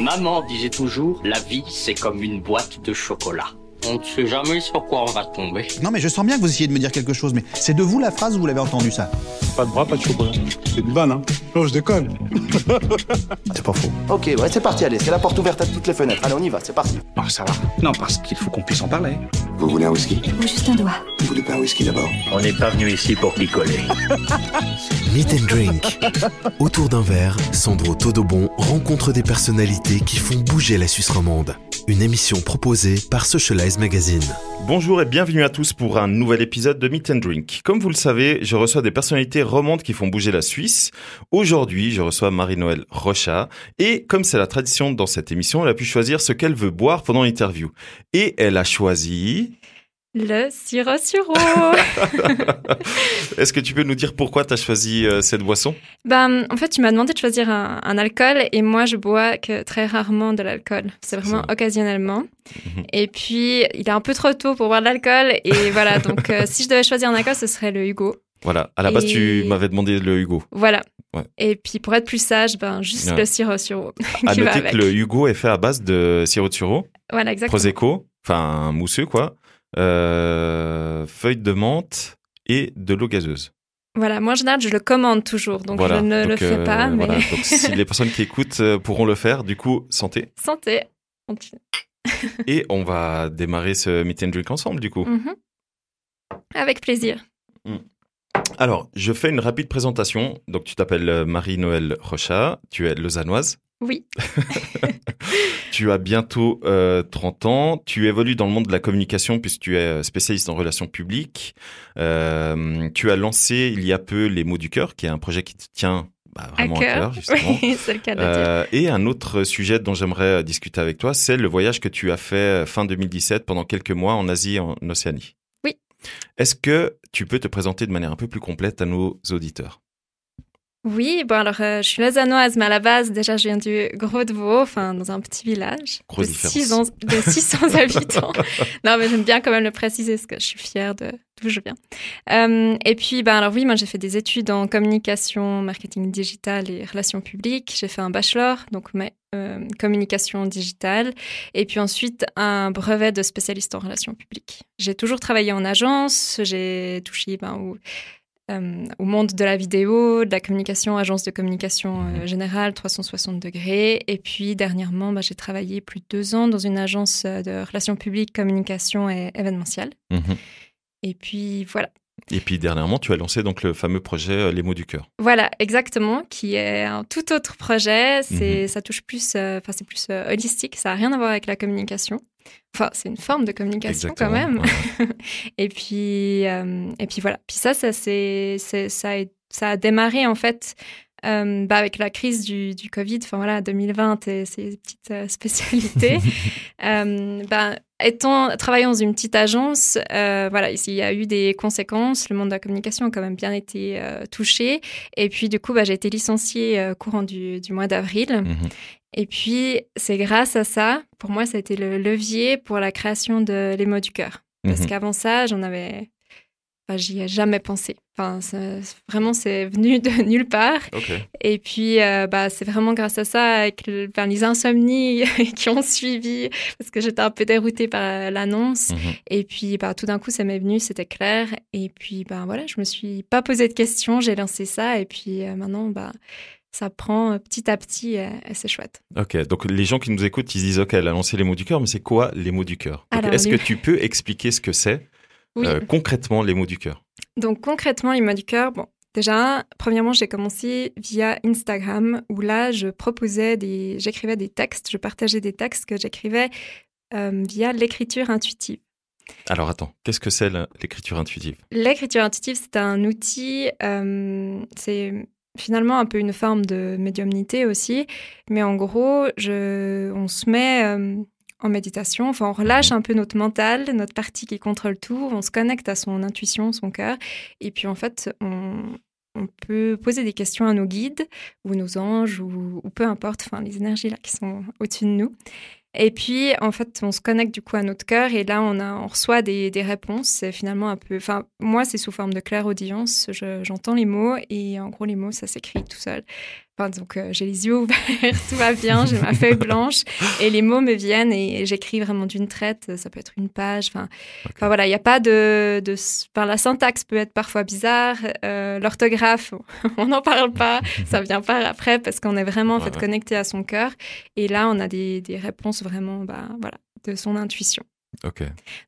Maman disait toujours, la vie c'est comme une boîte de chocolat. On ne sait jamais sur quoi on va tomber. Non mais je sens bien que vous essayez de me dire quelque chose, mais c'est de vous la phrase ou vous l'avez entendu ça? Pas de bras, pas de chocolat. C'est une vanne, hein Non, je déconne. C'est pas faux. Ok, ouais, c'est parti, allez, c'est la porte ouverte à toutes les fenêtres. Allez, on y va, c'est parti. Ah, ça va. Non, parce qu'il faut qu'on puisse en parler. Vous voulez un whisky? Ou juste un doigt. Vous voulez pas un whisky d'abord? On n'est pas venu ici pour picoler. Meet and Drink. Autour d'un verre, Sandro Todobon rencontre des personnalités qui font bouger la Suisse romande. Une émission proposée par Socialize Magazine. Bonjour et bienvenue à tous pour un nouvel épisode de Meet and Drink. Comme vous le savez, je reçois des personnalités romandes qui font bouger la Suisse. Aujourd'hui, je reçois Marie-Noël Rocha et comme c'est la tradition dans cette émission, elle a pu choisir ce qu'elle veut boire pendant l'interview. Et elle a choisi... Le sirop suro. Est-ce que tu peux nous dire pourquoi tu as choisi euh, cette boisson? Ben, en fait, tu m'as demandé de choisir un, un alcool et moi, je bois que très rarement de l'alcool. C'est vraiment Ça. occasionnellement. Mhm. Et puis, il est un peu trop tôt pour boire de l'alcool. Et voilà, donc euh, si je devais choisir un alcool, ce serait le Hugo. Voilà, à la base Et- tu m'avais demandé le Hugo. Voilà. Ouais. Et puis, pour être plus sage, ben, juste Ouais. le sirop suro. À noter que le Hugo est fait à base de sirop de Voilà, exactement. prosecco, enfin mousseux quoi, feuilles de menthe et de l'eau gazeuse. Voilà, moi, en général, je le commande toujours. Donc, Voilà, je ne le fais euh, pas. Mais voilà. Donc si les personnes qui écoutent euh, pourront le faire, du coup, santé. santé. Continue. Et on va démarrer ce meet and drink ensemble, du coup. Mhm. Avec plaisir. Alors, je fais une rapide présentation. Donc, tu t'appelles euh, Marie-Noël Rocha, tu es lausannoise, Oui. tu as bientôt euh, 30 ans, tu évolues dans le monde de la communication puisque tu es euh, spécialiste en relations publiques. Euh, tu as lancé il y a peu Les mots du cœur, qui est un projet qui te tient bah, vraiment à cœur. cœur, justement. Oui, c'est le cas de. Euh, et un autre sujet dont j'aimerais discuter avec toi, c'est le voyage que tu as fait fin 2017 pendant quelques mois en Asie et en Océanie. Oui. Est-ce que tu peux te présenter de manière un peu plus complète à nos auditeurs? Oui, bon alors euh, je suis lausannoise, mais à la base déjà je viens du Gros de Vaud, enfin dans un petit village Grosse de, différence. 600 de 600 habitants. Non mais j'aime bien quand même le préciser parce que je suis fière de d'où je viens. Euh, et puis ben alors oui, moi j'ai fait des études en communication, marketing digital et relations publiques. J'ai fait un bachelor donc mais euh, communication digitale et puis ensuite un brevet de spécialiste en relations publiques. J'ai toujours travaillé en agence, j'ai touché ben, au euh, au monde de la vidéo, de la communication, agence de communication euh, générale, 360 degrés. Et puis dernièrement, bah, j'ai travaillé plus de deux ans dans une agence euh, de relations publiques, communication et événementiel. Mhm. Et puis voilà. Et puis dernièrement, tu as lancé donc le fameux projet euh, Les mots du cœur. Voilà, exactement, qui est un tout autre projet. C'est, Mhm. ça touche plus, euh, enfin c'est plus holistique. Ça a rien à voir avec la communication. Enfin, c'est une forme de communication quand même. ouais. et puis euh, et puis voilà. Puis ça, ça c'est, c'est- ça, a, ça a démarré en fait. euh, bah, avec la crise du, du Covid, enfin voilà, 2020 et ses petites euh, spécialités. Euh, bah, étant travaillant dans une petite agence, euh, voilà, il y a eu des conséquences. Le monde de la communication a quand même bien été euh, touché. Et puis, du coup, bah, j'ai été licenciée euh, courant du, du mois d'avril. Mhm. Et puis, c'est grâce à ça, pour moi, ça a été le levier pour la création de Les mots du cœur. Parce Mhm. qu'avant ça, j'en avais. Enfin, j'y ai jamais pensé. Enfin, ça- vraiment, c'est venu de nulle part. Et puis, euh, bah, c'est vraiment grâce à ça, avec le- les insomnies qui ont suivi, parce que j'étais un peu déroutée par euh, l'annonce. Mhm. Et puis, bah, tout d'un coup, ça m'est venu, c'était clair. Et puis, bah, voilà, je me suis pas posé de questions, j'ai lancé ça. Et puis, euh, maintenant, bah, ça prend petit à petit et c'est chouette. Ok, donc les gens qui nous écoutent, ils se disent ok, elle a lancé les mots du cœur, mais c'est quoi les mots du cœur? Est-ce les- que tu peux expliquer ce que c'est? Oui. euh, concrètement les mots du cœur Donc concrètement, les mots du cœur, bon, déjà, premièrement, j'ai commencé via Instagram où là, je proposais des, j'écrivais des textes, je partageais des textes que j'écrivais euh, via l'écriture intuitive. Alors attends, qu'est-ce que c'est l'écriture intuitive? L'écriture intuitive, c'est un outil, euh, c'est finalement un peu une forme de médiumnité aussi, mais en gros, je, on se met euh, en méditation, enfin on relâche un peu notre mental, notre partie qui contrôle tout, on se connecte à son intuition, son cœur, et puis en fait, on, peut poser des questions à nos guides ou nos anges ou, peu importe, enfin les énergies là qui sont au-dessus de nous. Et puis, en fait, on se connecte du coup à notre cœur et là, on, a, on reçoit des, des réponses. C'est finalement un peu. Enfin, moi, c'est sous forme de claire audience. Je- J'entends les mots et en gros, les mots, ça s'écrit tout seul. Enfin, donc euh, j'ai les yeux ouverts, tout va bien, j'ai ma feuille blanche et les mots me viennent et, j'écris vraiment d'une traite. Ça peut être une page. Enfin, voilà, il n'y a pas de, de. Enfin, la syntaxe peut être parfois bizarre. Euh, L'orthographe, on n'en parle pas. ça vient pas après parce qu'on est vraiment en fait connecté à son cœur. Et là, on a des, des réponses vraiment, bah voilà, de son intuition. Ok.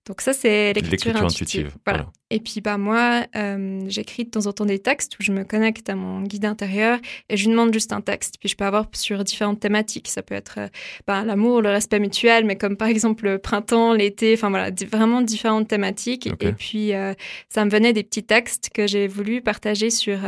Donc ça, c'est l'écriture intuitive. Voilà. Et puis bah moi, euh, j'écris de temps en temps des textes où je me connecte à mon guide intérieur et je lui demande juste un texte. Puis je peux avoir sur différentes thématiques. Ça peut être euh, bah, l'amour, le respect mutuel, mais comme par exemple le printemps, l'été. Enfin voilà, vraiment différentes thématiques. Et puis euh, ça me venait des petits textes que j'ai voulu partager sur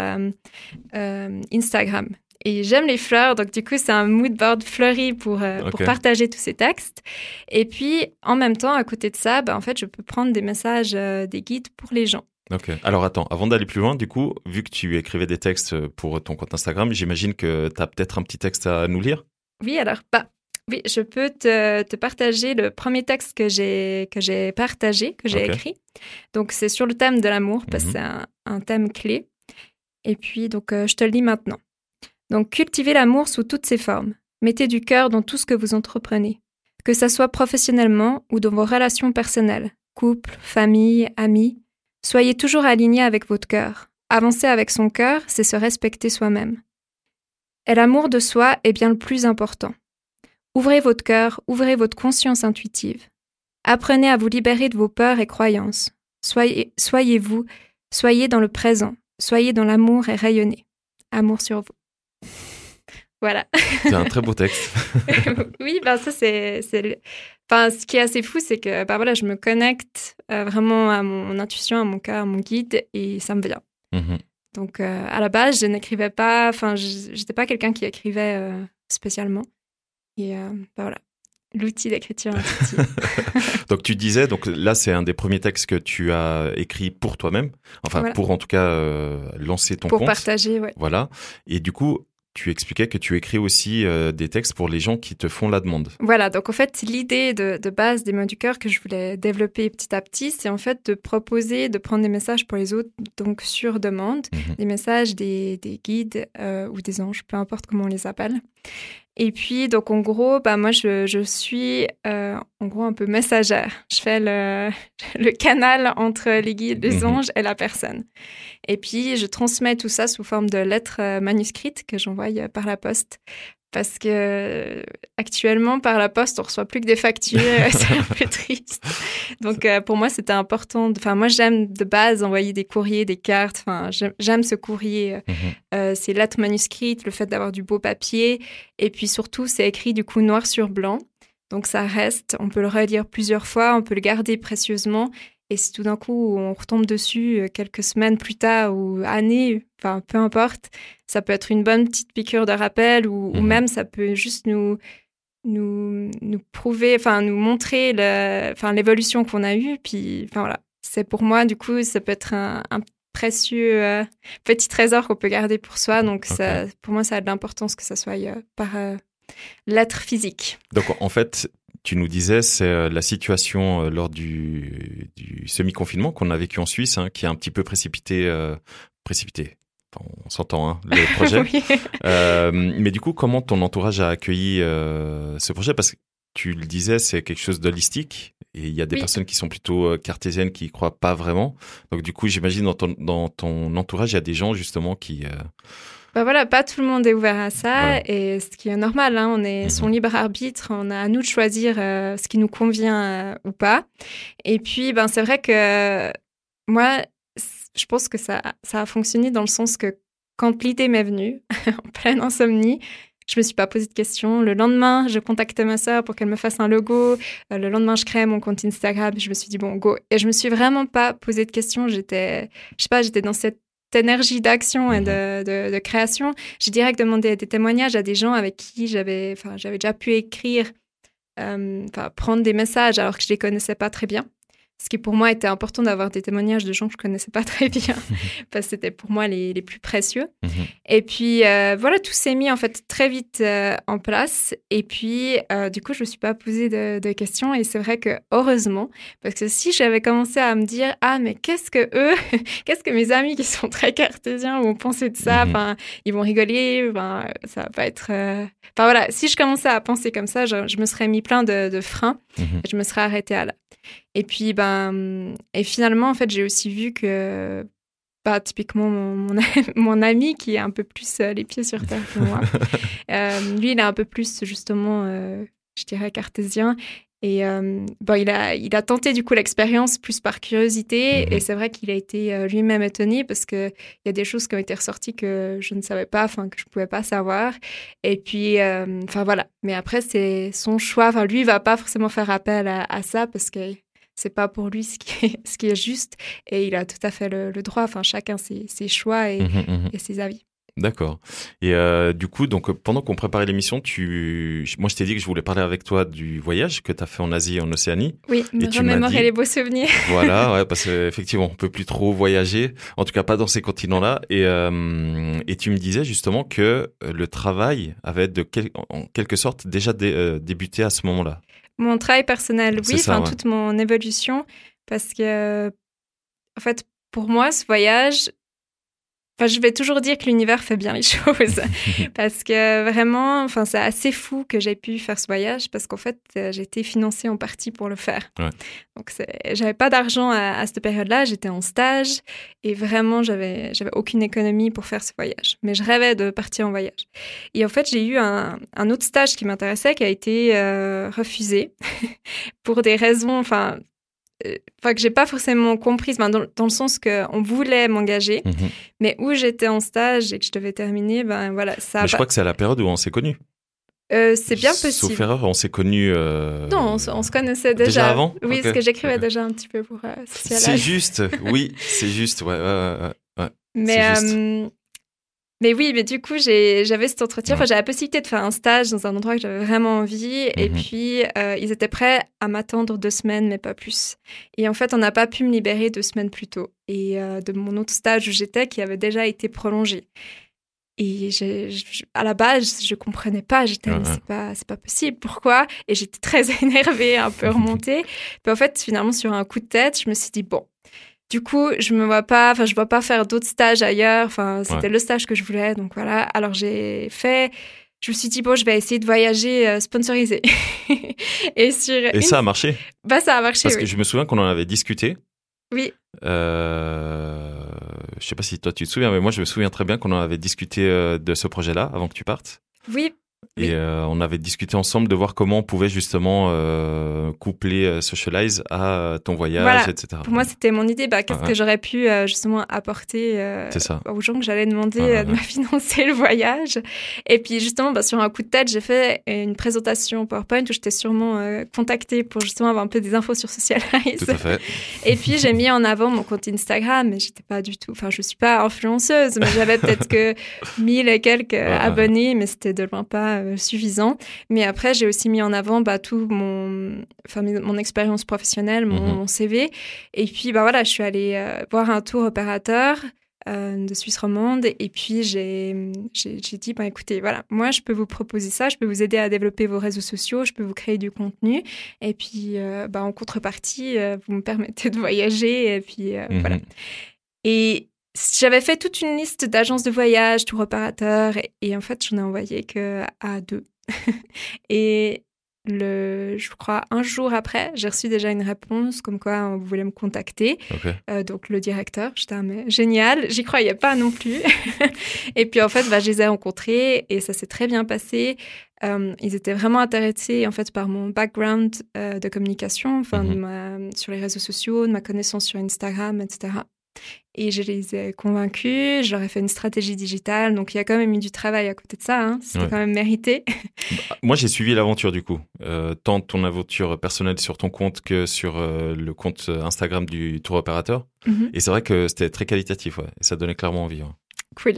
Instagram. Et j'aime les fleurs, donc du coup, c'est un mood board fleuri pour, euh, pour partager tous ces textes. Et puis, en même temps, à côté de ça, bah, en fait, je peux prendre des messages, euh, des guides pour les gens. Ok. Alors attends, avant d'aller plus loin, du coup, vu que tu écrivais des textes pour ton compte Instagram, j'imagine que tu as peut-être un petit texte à nous lire? Oui, alors, bah, oui, je peux te, te partager le premier texte que j'ai que j'ai partagé, que j'ai écrit. Donc c'est sur le thème de l'amour parce que mhm. c'est un, thème clé. Et puis donc euh, je te le lis maintenant. Donc cultivez l'amour sous toutes ses formes. Mettez du cœur dans tout ce que vous entreprenez, que ça soit professionnellement ou dans vos relations personnelles, couple, famille, amis. Soyez toujours aligné avec votre cœur. Avancer avec son cœur, c'est se respecter soi-même. Et l'amour de soi est bien le plus important. Ouvrez votre cœur, ouvrez votre conscience intuitive. Apprenez à vous libérer de vos peurs et croyances. Soyez, soyez vous, soyez dans le présent, soyez dans l'amour et rayonnez. Amour sur vous. Voilà. C'est un très beau texte. oui, ben ça c'est, enfin ce qui est assez fou, c'est que ben voilà, je me connecte euh, vraiment à mon intuition, à mon cœur, à mon guide, et ça me vient. Mhm. Donc euh, à la base, je n'écrivais pas, enfin j'étais pas quelqu'un qui écrivait euh, spécialement, et ben voilà, l'outil d'écriture donc tu disais, donc là c'est un des premiers textes que tu as écrit pour toi-même, enfin pour en tout cas lancer ton compte. Pour partager, ouais. Voilà. Et du coup, tu expliquais que tu écris aussi euh, des textes pour les gens qui te font la demande. Voilà, donc en fait, l'idée de, base des mots du cœur que je voulais développer petit à petit, c'est en fait de proposer, de prendre des messages pour les autres, donc sur demande, mhm. des messages des, guides euh, ou des anges, peu importe comment on les appelle. Et puis, donc, en gros, bah, moi, je, je suis, euh, en gros, un peu messagère. Je fais le, le canal entre les guides, les mhm. anges et la personne. Et puis, je transmets tout ça sous forme de lettres euh, manuscrites que j'envoie euh, par la poste parce que actuellement par la poste on reçoit plus que des factures c'est un peu triste donc euh, pour moi c'était important enfin moi j'aime de base envoyer des courriers des cartes enfin j'aime ce courrier mhm. euh, ces lettres manuscrites le fait d'avoir du beau papier et puis surtout c'est écrit du coup noir sur blanc donc ça reste on peut le relire plusieurs fois on peut le garder précieusement et si tout d'un coup on retombe dessus euh, quelques semaines plus tard ou années, enfin peu importe, ça peut être une bonne petite piqûre de rappel ou, mhm. même ça peut juste nous nous, nous prouver, enfin nous montrer enfin l'évolution qu'on a eue. Puis enfin voilà, c'est pour moi du coup ça peut être un, précieux euh, petit trésor qu'on peut garder pour soi. Donc ça, pour moi ça a de l'importance que ça soit euh, par lettre physique. Donc en fait, tu nous disais, c'est euh, la situation euh, lors du, du semi-confinement qu'on a vécu en Suisse, hein, qui a un petit peu précipité, euh, précipité. on s'entend, hein, le projet. euh, mais du coup, comment ton entourage a accueilli ce projet? Parce que tu le disais, c'est quelque chose d'holistique et il y a des personnes qui sont plutôt cartésiennes qui y croient pas vraiment. Donc du coup, j'imagine dans ton, dans ton entourage, il y a des gens justement qui bah voilà, pas tout le monde est ouvert à ça, et ce qui est normal, hein, on est son mhm. libre arbitre, on a à nous de choisir euh, ce qui nous convient euh, ou pas. Et puis, ben c'est vrai que moi, je pense que ça, ça a fonctionné dans le sens que quand l'idée m'est venue, en pleine insomnie, je me suis pas posé de questions. Le lendemain, je contactais ma sœur pour qu'elle me fasse un logo. Euh, le lendemain, je créais mon compte Instagram. Je me suis dit bon, go. Et je me suis vraiment pas posé de questions. J'étais, je sais pas, j'étais dans cette énergie d'action et mhm. de, de, création, j'ai direct demandé des témoignages à des gens avec qui j'avais, enfin, j'avais déjà pu écrire, euh, enfin, prendre des messages alors que je les connaissais pas très bien. Ce qui pour moi était important d'avoir des témoignages de gens que je connaissais pas très bien, parce que c'était pour moi les, les plus précieux. Mhm. Et puis euh, voilà, tout s'est mis en fait très vite euh, en place. Et puis euh, du coup, je me suis pas posé de, de questions. Et c'est vrai que heureusement, parce que si j'avais commencé à me dire ah mais qu'est-ce que eux, qu'est-ce que mes amis qui sont très cartésiens vont penser de ça, Mhm. ils vont rigoler, enfin ça va pas être. Enfin voilà, si je commençais à penser comme ça, je, je me serais mis plein de, de freins. Mhm. Et je me serais arrêtée à là. Et puis, ben, et finalement, en fait, j'ai aussi vu que, bah, typiquement, mon, mon, mon ami qui est un peu plus euh, les pieds sur terre que moi, euh, lui, il est un peu plus, justement, euh, je dirais, cartésien. Et euh, bon, il a, il a tenté du coup l'expérience plus par curiosité. Mhm. Et c'est vrai qu'il a été euh, lui-même étonné parce qu'il y a des choses qui ont été ressorties que je ne savais pas, enfin, que je ne pouvais pas savoir. Et puis, euh, enfin voilà. Mais après, c'est son choix. Enfin, lui, il va pas forcément faire appel à, à ça parce que c'est pas pour lui ce qui est, ce qui est juste. Et il a tout à fait le, le droit. Enfin, chacun ses, ses choix et, Mhm, mhm. et ses avis. D'accord. Et euh, du coup, donc pendant qu'on préparait l'émission, tu, moi je t'ai dit que je voulais parler avec toi du voyage que tu as fait en Asie et en Océanie. Oui, me tu m'as remémorer dit- les beaux souvenirs. Voilà, ouais, parce qu'effectivement, on peut plus trop voyager, en tout cas pas dans ces continents-là. Et, euh, et tu me disais justement que le travail avait de quel- en quelque sorte déjà dé- euh, débuté à ce moment-là. Mon travail personnel, oui, enfin ouais. toute mon évolution, parce que, en fait, pour moi, ce voyage, enfin, je vais toujours dire que l'univers fait bien les choses, parce que vraiment, enfin, c'est assez fou que j'ai pu faire ce voyage, parce qu'en fait, euh, j'ai été financée en partie pour le faire. Ouais. Donc, j'avais pas d'argent à, à cette période-là, j'étais en stage, et vraiment, j'avais, j'avais aucune économie pour faire ce voyage. Mais je rêvais de partir en voyage. Et en fait, j'ai eu un, un autre stage qui m'intéressait, qui a été euh, refusé pour des raisons, enfin, enfin que j'ai pas forcément comprises, enfin, dans, dans le sens que on voulait m'engager, Mhm. mais où j'étais en stage et que je devais terminer, ben voilà, ça. Mais je pas- crois que c'est à la période où on s'est connus. Euh, c'est bien Sauf possible. erreur, on s'est connus. euh, Non, on, se- on se connaissait déjà. Déjà avant Oui, parce que j'écrivais déjà un petit peu pour euh, C'est juste, oui, c'est juste, ouais, ouais, ouais, ouais. Mais, C'est juste. euh, mais oui, mais du coup, j'avais cet entretien. Enfin, j'avais la possibilité de faire un stage dans un endroit que j'avais vraiment envie. Et Mhm. puis, euh, ils étaient prêts à m'attendre deux semaines, mais pas plus. Et en fait, on n'a pas pu me libérer deux semaines plus tôt. Et euh, de mon autre stage où j'étais, qui avait déjà été prolongé. Et je- à la base, je comprenais pas. J'étais, c'est pas, c'est pas possible. Pourquoi? Et j'étais très énervée, un peu remontée. Puis en fait, finalement, sur un coup de tête, je me suis dit bon. Du coup, je me vois pas, enfin, je vois pas faire d'autres stages ailleurs. Enfin, c'était Ouais. le stage que je voulais, donc voilà. Alors j'ai fait. Je me suis dit bon, je vais essayer de voyager euh, sponsorisé. et sur Et une- ça a marché? bah ça a marché. Parce oui. que je me souviens qu'on en avait discuté. Oui. Euh, je sais pas si toi tu te souviens, mais moi je me souviens très bien qu'on en avait discuté euh, de ce projet-là avant que tu partes. Oui. Et euh, on avait discuté ensemble de voir comment on pouvait justement euh, coupler euh, Socialize à ton voyage, Voilà. etc. pour moi c'était mon idée. Bah, qu'est-ce Ouais. que j'aurais pu justement apporter aux gens que j'allais demander ouais, de me financer le voyage. Et puis justement, bah, sur un coup de tête, j'ai fait une présentation PowerPoint où j'étais sûrement contactée pour justement avoir un peu des infos sur Socialize. Tout à fait. Et puis j'ai mis en avant mon compte Instagram, mais j'étais pas du tout, enfin je suis pas influenceuse, mais j'avais peut-être que 1000 et quelques Ouais. abonnés, mais c'était de loin pas euh, suffisant. Mais après j'ai aussi mis en avant bah, tout mon, enfin mes- mon expérience professionnelle, mon, Mhm. mon CV. Et puis bah voilà, je suis allée euh, voir un tour opérateur. euh, de Suisse romande et puis j'ai dit bah écoutez voilà moi je peux vous proposer ça je peux vous aider à développer vos réseaux sociaux je peux vous créer du contenu et puis euh, bah en contrepartie vous me permettez de voyager et puis euh, Mhm. voilà et j'avais fait toute une liste d'agences de voyage, tour opérateurs, et, et en fait, j'en ai envoyé que à deux. et le, je crois, un jour après, j'ai reçu déjà une réponse comme quoi on voulait me contacter. Euh, donc le directeur, j'étais ah, mais génial, j'y croyais pas non plus. et puis en fait, bah, je les ai rencontrés et ça s'est très bien passé. Euh, ils étaient vraiment intéressés en fait par mon background euh, de communication, enfin de Mhm. ma- sur les réseaux sociaux, de ma connaissance sur Instagram, etc. Et je les ai convaincus, j'aurais fait une stratégie digitale, donc il y a quand même eu du travail à côté de ça, hein. c'était Ouais. quand même mérité. Moi, j'ai suivi l'aventure du coup, euh, tant ton aventure personnelle sur ton compte que sur euh, le compte Instagram du tour opérateur. Mhm. Et c'est vrai que c'était très qualitatif, ouais, et ça donnait clairement envie. ouais. Cool,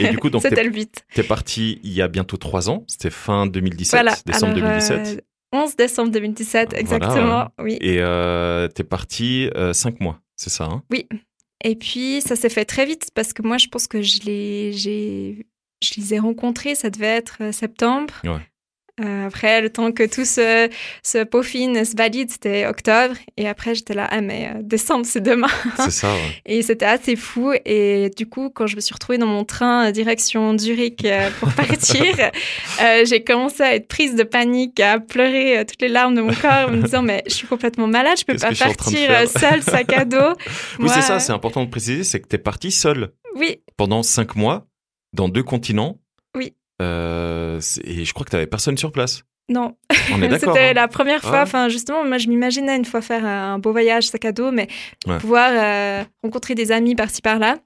Et du coup, donc c'était le but. t'es parti il y a bientôt trois ans, c'était fin 2017, Voilà, décembre alors, 2017. euh, 11 décembre 2017, exactement. Oui. Et euh, t'es parti euh, cinq mois, c'est ça hein? Oui. Et puis, ça s'est fait très vite parce que moi, je pense que je les, j'ai, je les ai rencontrés, ça devait être euh, septembre. Euh, après, le temps que tout se, se peaufine, se valide, c'était octobre. Et après, j'étais là, ah, mais euh, décembre, c'est demain. C'est ça, ouais. Et c'était assez fou. Et du coup, quand je me suis retrouvée dans mon train euh, direction Zurich euh, pour partir, j'ai commencé à être prise de panique, à pleurer toutes les larmes de mon corps, en me disant, mais je suis complètement malade, je peux pas partir seule, sac à dos. Oui, c'est ça, c'est important de préciser, c'est que t'es parti seul Oui, pendant cinq mois, dans deux continents. Oui. Euh, et je crois que t'avais personne sur place. Non. C'était hein la première fois. Ouais. Enfin, justement, moi, je m'imaginais une fois faire un beau voyage sac à dos, mais Ouais. pouvoir euh, rencontrer des amis par-ci par-là.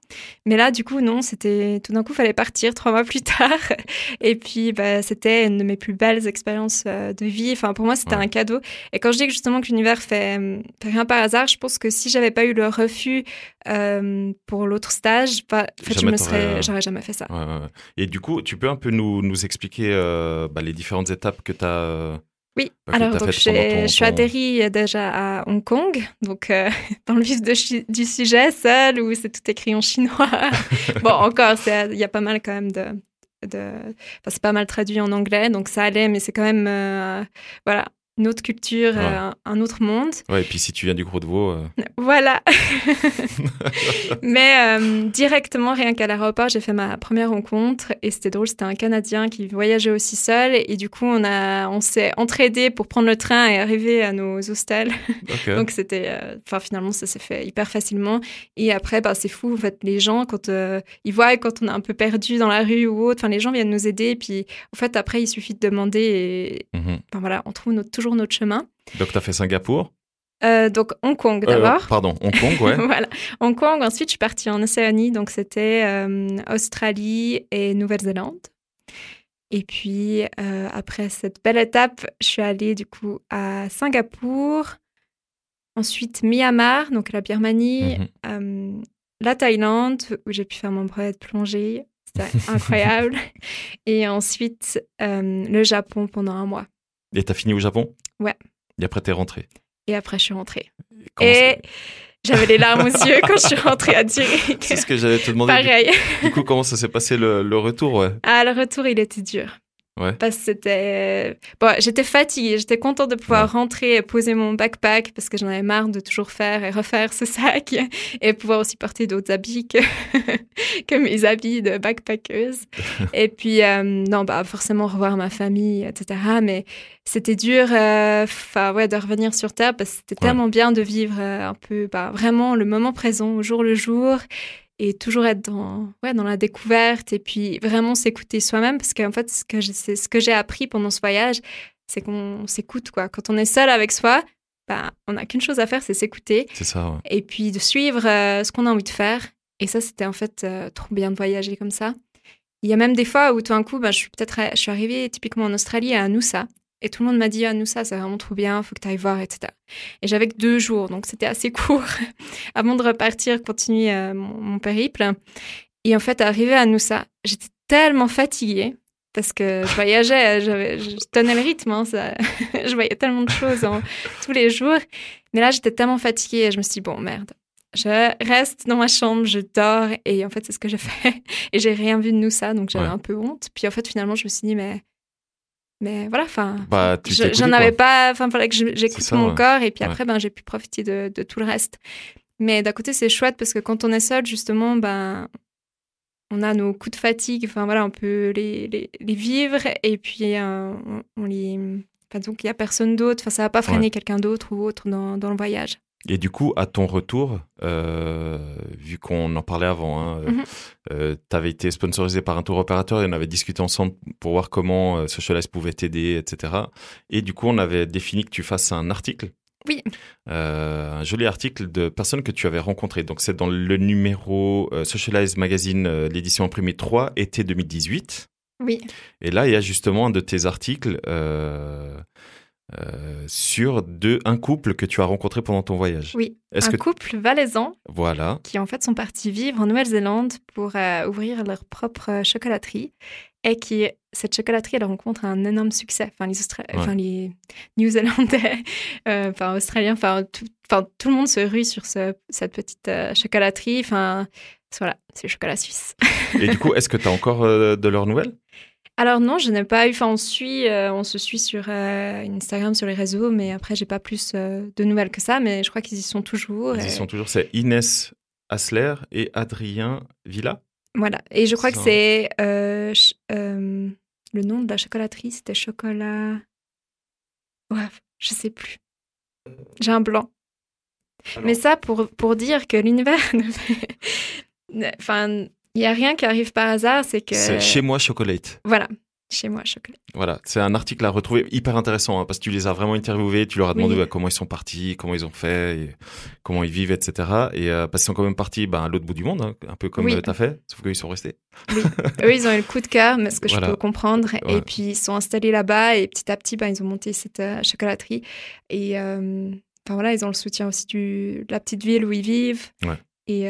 Mais là, du coup, non, c'était tout d'un coup, fallait partir trois mois plus tard. Et puis, bah, c'était une de mes plus belles expériences euh, de vie. Enfin, pour moi, c'était Ouais. un cadeau. Et quand je dis que justement que l'univers fait, euh, fait rien par hasard, je pense que si j'avais pas eu le refus pour l'autre stage, bah, en fait, je me serais, j'aurais jamais fait ça. Et du coup, tu peux un peu nous, nous expliquer bah, les différentes étapes que tu as. Oui, Bah, alors donc ton- je suis atterrie euh, déjà à Hong Kong, donc euh, dans le vif de du sujet, seul, où c'est tout écrit en chinois. bon, encore, il y a pas mal quand même de... de... Enfin, c'est pas mal traduit en anglais, donc ça allait, mais c'est quand même... euh, voilà, une autre culture, Ouais. euh, un autre monde. Ouais, et puis si tu viens du Gros de Vaud. euh, Voilà. Mais euh, directement, rien qu'à l'aéroport, j'ai fait ma première rencontre et c'était drôle. C'était un Canadien qui voyageait aussi seul et du coup, on a, on s'est entraidés pour prendre le train et arriver à nos hostels. Donc c'était, enfin finalement, ça s'est fait hyper facilement. Et après, bah, c'est fou en fait, les gens quand ils voient quand on est un peu perdu dans la rue ou autre, enfin les gens viennent nous aider. Et puis en fait, après, il suffit de demander et, enfin voilà, on trouve notre- toujours notre chemin. Donc, tu as fait Singapour. Euh, donc Hong Kong Euh, d'abord. pardon, Hong Kong, ouais. voilà. Hong Kong. Ensuite, je suis partie en Océanie, donc c'était euh, Australie et Nouvelle-Zélande. Et puis, après cette belle étape, je suis allée du coup à Singapour, ensuite Myanmar, donc la Birmanie, Mhm. la Thaïlande, où j'ai pu faire mon brevet de plongée. C'était incroyable. et ensuite, le Japon pendant un mois. Et t'as fini au Japon? Ouais. Et après, t'es rentré. Et après, je suis rentrée. Comment et j'avais les larmes aux yeux quand je suis rentrée à Zurich. C'est ce que j'allais te demander. Pareil. Du coup, comment ça s'est passé le, le retour ouais? Ah, le retour, il était dur. Ouais. Parce que c'était. Bon, j'étais fatiguée. J'étais contente de pouvoir Ouais. rentrer et poser mon backpack parce que j'en avais marre de toujours faire et refaire ce sac et pouvoir aussi porter d'autres habits que, que mes habits de backpackeuse. et puis, euh, non, bah, forcément revoir ma famille, etc. Mais c'était dur, euh, ouais, de revenir sur Terre parce que c'était Ouais. tellement bien de vivre euh, un peu, bah, vraiment le moment présent, au jour le jour et toujours être dans, ouais, dans la découverte et puis vraiment s'écouter soi-même parce qu'en fait, ce que ce que j'ai appris pendant ce voyage, c'est qu'on s'écoute, quoi. Quand on est seul avec soi, bah, on n'a qu'une chose à faire, c'est s'écouter C'est ça, ouais. et puis de suivre euh, ce qu'on a envie de faire. Et ça, c'était en fait euh, trop bien de voyager comme ça. Il y a même des fois où tout d'un coup, bah, je suis peut-être, je suis arrivée typiquement en Australie à Noosa. Et tout le monde m'a dit, ah, Noosa, c'est vraiment trop bien, faut que tu ailles voir, etc. Et j'avais que deux jours, donc c'était assez court avant de repartir, continuer euh, mon, mon périple. Et en fait, arrivé à Noosa, j'étais tellement fatiguée parce que je voyageais, j'avais- je tenais le rythme, hein, ça, je voyais tellement de choses tous les jours. Mais là, j'étais tellement fatiguée et je me suis dit, bon, merde. Je reste dans ma chambre, je dors et en fait, c'est ce que j'ai fait. Et j'ai rien vu de Noosa, donc j'avais Ouais. un peu honte. Puis en fait, finalement, je me suis dit, mais, mais voilà, enfin, Bah, j'en avais pas, enfin, fallait que j'écoute mon ouais. corps et puis Ouais. après, ben, j'ai pu profiter de, de tout le reste. Mais d'un côté, c'est chouette parce que quand on est seul, justement, ben, on a nos coups de fatigue, enfin voilà, on peut les, les, les vivre et puis euh, on, on les. Enfin, donc, il n'y a personne d'autre, enfin, ça va pas freiner Ouais. quelqu'un d'autre ou autre dans, dans le voyage. Et du coup, à ton retour, euh, vu qu'on en parlait avant, hein, Mhm. tu avais été sponsorisé par un tour opérateur et on avait discuté ensemble pour voir comment euh, Socialize pouvait t'aider, etc. Et du coup, on avait défini que tu fasses un article. Oui. Euh, un joli article de personnes que tu avais rencontrées. Donc, c'est dans le numéro euh, Socialize Magazine, euh, l'édition imprimée 3, été 2018. Oui. Et là, il y a justement un de tes articles euh, sur un couple que tu as rencontré pendant ton voyage. Oui. Un que couple valaisan voilà, qui en fait sont partis vivre en Nouvelle-Zélande pour euh, ouvrir leur propre chocolaterie. et qui cette chocolaterie, elle rencontre un énorme succès. Enfin, les, Austra- Ouais. enfin, les New-Zélandais, euh, enfin, Australiens, enfin tout, enfin, tout le monde se rue sur ce- cette petite chocolaterie. Enfin, voilà, c'est le chocolat suisse. Et du coup, est-ce que tu as encore de leurs nouvelles? Alors non, je n'ai pas eu. Enfin, on suit, euh, on se suit sur euh, Instagram, sur les réseaux, mais après, j'ai pas plus euh, de nouvelles que ça. Mais je crois qu'ils y sont toujours. Ils y sont toujours. C'est Inès Asler et Adrien Villa. Voilà. Et je crois que c'est le nom de la chocolaterie, c'était chocolat. Ouais, je sais plus. J'ai un blanc. Mais ça, pour, pour dire que l'univers Enfin, il n'y a rien qui arrive par hasard, c'est que. C'est Chez moi Chocolate. Voilà, chez moi, chocolat. Voilà, c'est un article à retrouver hyper intéressant hein, parce que tu les as vraiment interviewés, tu leur as demandé Oui. bah, comment ils sont partis, comment ils ont fait, et comment ils vivent, etc. Et euh, parce qu'ils sont quand même partis bah, à l'autre bout du monde, hein, un peu comme Oui. tu as fait, sauf qu'ils sont restés. Eux, ils ont eu le coup de cœur, mais ce que Voilà. je peux comprendre. Ouais. Et puis, ils sont installés là-bas et petit à petit, ben, ils ont monté cette euh, chocolaterie. Et euh, enfin, voilà, ils ont le soutien aussi du, de la petite ville où ils vivent. Ouais. Et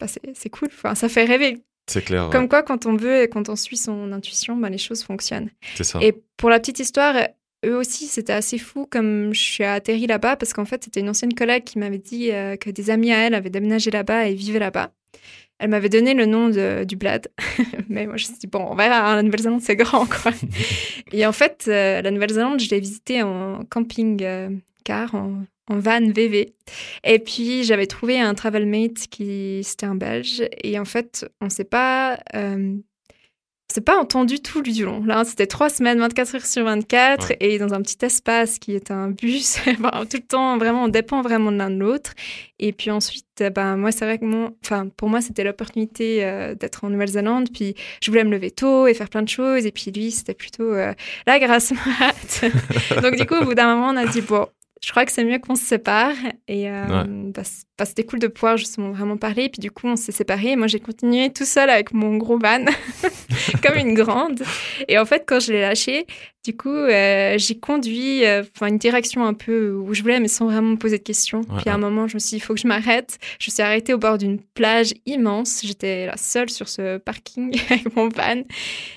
bah, c'est cool. Enfin, ça fait rêver. C'est clair, ouais. Comme quoi, quand on veut et quand on suit son intuition, ben, les choses fonctionnent. c'est ça. Et pour la petite histoire, eux aussi, c'était assez fou comme je suis atterrie là-bas parce qu'en fait, c'était une ancienne collègue qui m'avait dit euh, que des amis à elle avaient déménagé là-bas et vivaient là-bas. Elle m'avait donné le nom de- du bled. Mais moi, je me suis dit, bon, on verra, hein, la Nouvelle-Zélande, c'est grand, quoi. et en fait, euh, la Nouvelle-Zélande, je l'ai visitée en camping-car, en, en van VV. Et puis, j'avais trouvé un travel mate qui, c'était un Belge. Et en fait, on s'est pas... euh, on s'est pas entendu tout du long. Là, c'était trois semaines, 24 heures sur 24, Ouais. et dans un petit espace qui est un bus. Tout le temps, vraiment, on dépend vraiment de l'un de l'autre. Et puis ensuite, euh, ben, moi, c'est vrai que mon, enfin, pour moi, c'était l'opportunité euh, d'être en Nouvelle-Zélande. Puis je voulais me lever tôt et faire plein de choses. Et puis lui, c'était plutôt euh, la grasse mat. Donc du coup, au bout d'un moment, on a dit, bon, je crois que c'est mieux qu'on se sépare. Et euh, Ouais. C'était cool de pouvoir justement vraiment parler. Puis du coup, on s'est séparés. Moi, j'ai continué tout seul avec mon gros van, comme une grande. Et en fait, quand je l'ai lâché, du coup, euh, j'ai conduit euh, enfin une direction un peu où je voulais, mais sans vraiment me poser de questions. Ouais, Puis à un moment, je me suis dit, il faut que je m'arrête. Je me suis arrêtée au bord d'une plage immense. J'étais la seule sur ce parking avec mon van.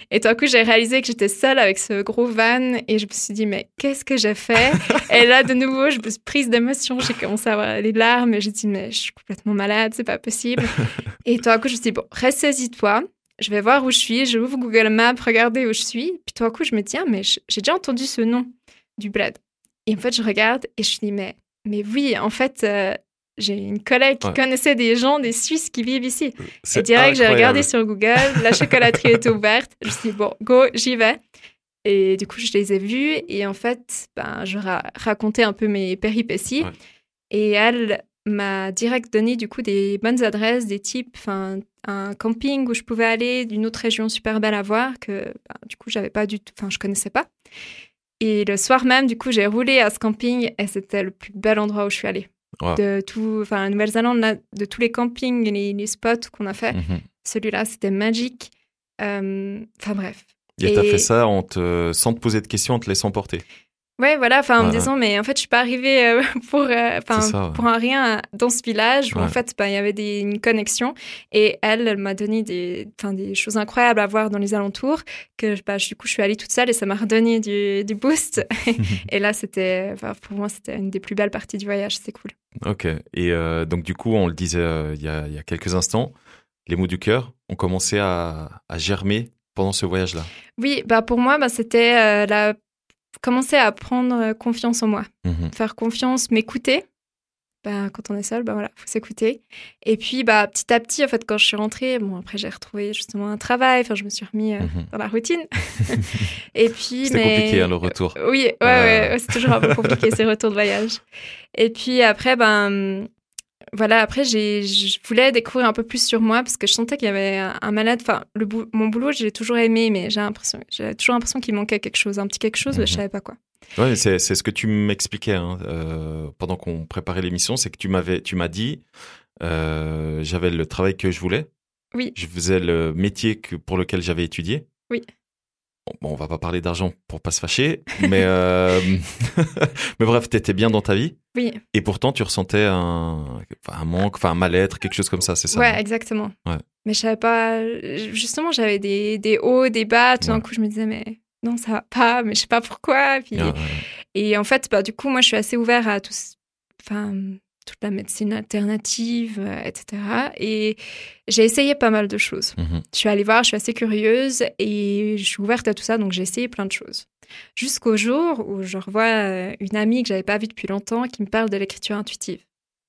Et tout à coup, j'ai réalisé que j'étais seule avec ce gros van. Et je me suis dit, mais qu'est-ce que j'ai fait? Et là, de nouveau, je me suis prise d'émotion. J'ai commencé à avoir les larmes. Et j'ai dit, mais je suis complètement malade, c'est pas possible. et tout à coup, je me suis dit, bon, ressaisis-toi. Je vais voir où je suis. Je ouvre Google Maps, regarder où je suis. Puis tout à coup, je me dis, ah, mais j'ai déjà entendu ce nom du bled. Et en fait, je regarde et je me dis, mais, mais oui, en fait, euh, j'ai une collègue qui Ouais. connaissait des gens, des Suisses qui vivent ici. Et C'est direct, j'ai regardé sur Google, la chocolaterie était ouverte. Je me suis dit, bon, go, j'y vais. Et du coup, je les ai vus. Et en fait, ben, je ra- racontais un peu mes péripéties. Ouais. Et elle m'a direct donné du coup des bonnes adresses, des types, enfin un camping où je pouvais aller, d'une autre région super belle à voir que ben, du coup j'avais pas du tout, enfin je connaissais pas. Et le soir même, du coup, j'ai roulé à ce camping et c'était le plus bel endroit où je suis allée. Wow. De tout, enfin, la Nouvelle-Zélande, de tous les campings, les, les spots qu'on a fait, Mhm. celui-là, c'était magique. Euh, Enfin, bref. Et t'as Et- fait ça en te, sans te poser de questions, en te laissant porter? Ouais, voilà, enfin, en me disant, mais en fait, je suis pas arrivée euh, pour, euh, enfin, C'est ça, ouais. pour un rien dans ce village où, en fait, ben, il y avait des, une connexion. Et elle, elle m'a donné des, des choses incroyables à voir dans les alentours que, bah, du coup, je suis allée toute seule et ça m'a redonné du, du boost. et là, c'était, pour moi, c'était une des plus belles parties du voyage. C'était cool. Ok. Et euh, donc, du coup, on le disait euh, il y, a, y a quelques instants, les mots du cœur ont commencé à, à germer pendant ce voyage-là. Oui, bah, pour moi, bah, c'était euh, la... commencer à prendre euh, confiance en moi. Mhm. faire confiance, m'écouter. Ben, quand on est seul, ben voilà, faut s'écouter. Et puis, bah, petit à petit, en fait, quand je suis rentrée, bon, après, j'ai retrouvé justement un travail, enfin, je me suis remis euh, Mhm. dans la routine. Et puis, C'était mais... compliqué, hein, le retour. Oui, ouais, Euh. ouais, ouais, c'est toujours un peu compliqué, ces retours de voyage. Et puis après, ben, voilà, après, j'ai, je voulais découvrir un peu plus sur moi parce que je sentais qu'il y avait un malade. Enfin, le bou- mon boulot, j'ai toujours aimé, mais j'ai l'impression, j'ai toujours l'impression qu'il manquait quelque chose, un petit quelque chose, mais je Mhm. savais pas quoi. Ouais, c'est c'est ce que tu m'expliquais hein, euh, pendant qu'on préparait l'émission, c'est que tu m'avais, tu m'as dit, euh, j'avais le travail que je voulais. Oui. Je faisais le métier que, pour lequel j'avais étudié. Oui. Bon, on va pas parler d'argent pour pas se fâcher, mais euh, mais bref, t'étais bien dans ta vie. Oui. Et pourtant, tu ressentais un, un manque, enfin un mal-être, quelque chose comme ça, c'est ça Ouais, exactement. Ouais. Mais je savais pas. Justement, j'avais des, des hauts, des bas. Tout d'un coup, je me disais, mais non, ça va pas, mais je sais pas pourquoi. Puis, Ah, ouais. Et en fait, bah, du coup, moi, je suis assez ouvert à tout, enfin, toute la médecine alternative, euh, etc. Et j'ai essayé pas mal de choses. Mhm. Je suis allée voir, je suis assez curieuse et je suis ouverte à tout ça, donc j'ai essayé plein de choses. Jusqu'au jour où je revois euh, une amie que j'avais pas vue depuis longtemps qui me parle de l'écriture intuitive.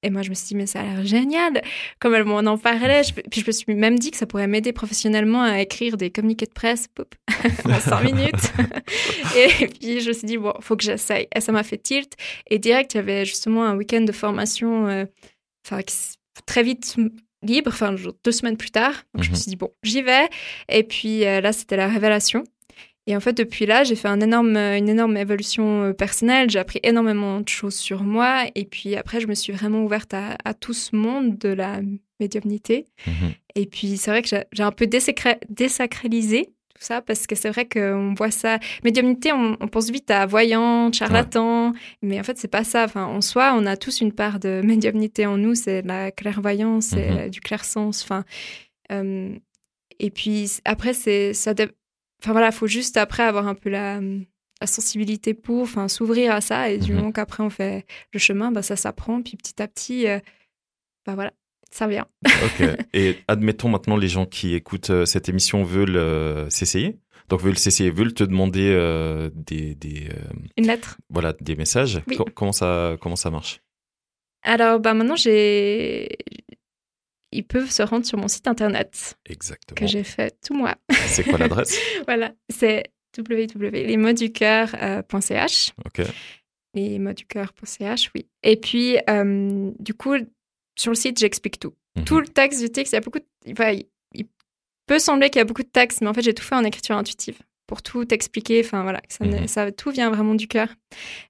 Et moi, je me suis dit, mais ça a l'air génial. Comme elle m'en en parlait, je- puis je me suis même dit que ça pourrait m'aider professionnellement à écrire des communiqués de presse pop, en cinq minutes. et puis, je me suis dit, bon, faut que j'essaye. Et ça m'a fait tilt. Et direct, il y avait justement un week-end de formation, euh, enfin, très vite libre, enfin, deux semaines plus tard. Donc, je me Mhm. suis dit, bon, j'y vais. Et puis euh, là, c'était la révélation. Et en fait, depuis là, j'ai fait un énorme, une énorme évolution euh, personnelle. J'ai appris énormément de choses sur moi. Et puis après, je me suis vraiment ouverte à, à tout ce monde de la médiumnité. Mhm. Et puis, c'est vrai que j'ai un peu désacra- désacralisé tout ça parce que c'est vrai qu'on voit ça. Médiumnité, on, on pense vite à voyant, charlatan, mais en fait, c'est pas ça. Enfin, en soi, on a tous une part de médiumnité en nous. C'est la clairvoyance, c'est Mhm. du clair-sens. Enfin, euh, et puis après, c'est ça. Enfin voilà, faut juste après avoir un peu la, la sensibilité pour, enfin, s'ouvrir à ça. Et du Mhm. moment qu'après on fait le chemin, bah, ça s'apprend. Puis petit à petit, euh, bah voilà, ça vient. Ok. Et admettons maintenant les gens qui écoutent euh, cette émission veulent euh, s'essayer. Donc veulent s'essayer, veulent te demander euh, des, des Une lettre. voilà des messages. Oui. Co- comment ça comment ça marche? Alors, bah maintenant, j'ai. Ils peuvent se rendre sur mon site internet Exactement. que j'ai fait tout moi. C'est quoi l'adresse voilà, c'est www.lesmotsducoeur.ch. Ok. Les mots du cœur.ch, oui. Et puis, euh, du coup, sur le site, j'explique tout. Mhm. Tout le texte du texte, il y a beaucoup de... enfin, il peut sembler qu'il y a beaucoup de texte, mais en fait, j'ai tout fait en écriture intuitive pour tout expliquer. Enfin, voilà, ça, Mhm. ça, tout vient vraiment du cœur.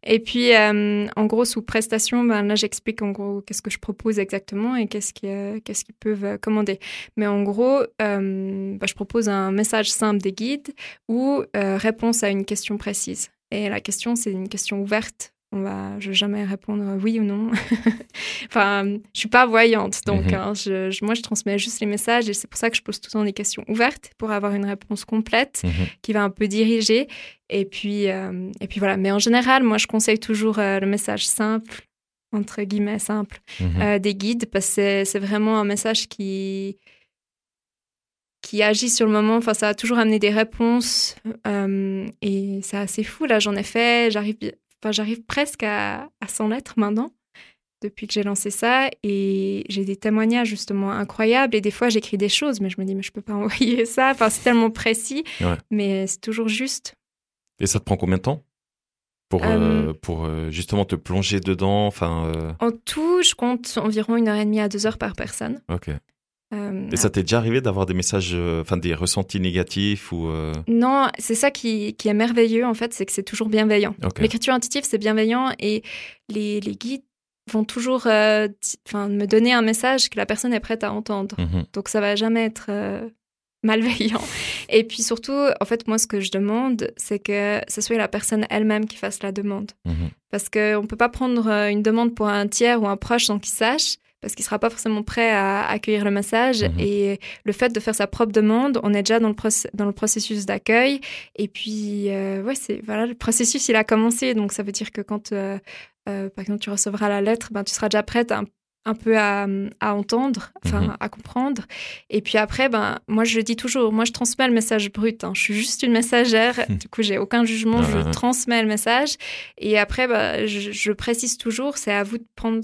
Et puis, euh, en gros, sous prestation, ben, là, j'explique en gros qu'est-ce que je propose exactement et qu'est-ce euh, qu'ils peuvent euh, commander. Mais en gros, euh, bah, je propose un message simple des guides ou réponse à une question précise. Et la question, c'est une question ouverte. On va, je vais jamais répondre oui ou non. enfin, je suis pas voyante, donc Mhm. hein, je, je- moi je transmets juste les messages et c'est pour ça que je pose tout le temps des questions ouvertes pour avoir une réponse complète Mhm. qui va un peu diriger. Et puis, euh, et puis voilà. Mais en général, moi je conseille toujours euh, le message simple entre guillemets simple Mhm. euh, des guides parce que c'est- c'est vraiment un message qui qui agit sur le moment. Enfin, ça a toujours amené des réponses euh, et c'est assez fou. Là, j'en ai fait. J'arrive, enfin, j'arrive presque à, à 100 lettres maintenant depuis que j'ai lancé ça. Et j'ai des témoignages justement incroyables. Et des fois j'écris des choses mais je me dis mais je peux pas envoyer ça. Enfin c'est tellement précis. Ouais. mais c'est toujours juste. Et ça te prend combien de temps? Pour Euh, euh, pour euh, justement te plonger dedans? Enfin. euh, en tout je compte environ une heure et demie à deux heures par personne. Ok. Euh, Et ça t'est déjà arrivé d'avoir des messages, euh, enfin des ressentis négatifs ou euh, Non, c'est ça qui, qui est merveilleux en fait, c'est que c'est toujours bienveillant. L'écriture intuitive, c'est bienveillant et les, les guides vont toujours me donner un message que la personne est prête à entendre. Mhm. Donc ça va jamais être malveillant. Et puis surtout, en fait, moi, ce que je demande, c'est que ce soit la personne elle-même qui fasse la demande. Mhm. Parce qu'on ne peut pas prendre une demande pour un tiers ou un proche sans qu'il sache, parce qu'il ne sera pas forcément prêt à accueillir le message. Mhm. Et le fait de faire sa propre demande, on est déjà dans le, dans le processus d'accueil. Et puis, euh, ouais, c'est, voilà, le processus, il a commencé. Donc, ça veut dire que quand, euh, euh, par exemple, tu recevras la lettre, ben, tu seras déjà prête un, un peu à, à entendre, enfin, Mhm. à comprendre. Et puis après, ben, moi, je le dis toujours, moi, je transmets le message brut. hein. Je suis juste une messagère. du coup, j'ai aucun jugement. Je transmets le message. Et après, bah, je, je précise toujours, c'est à vous de prendre,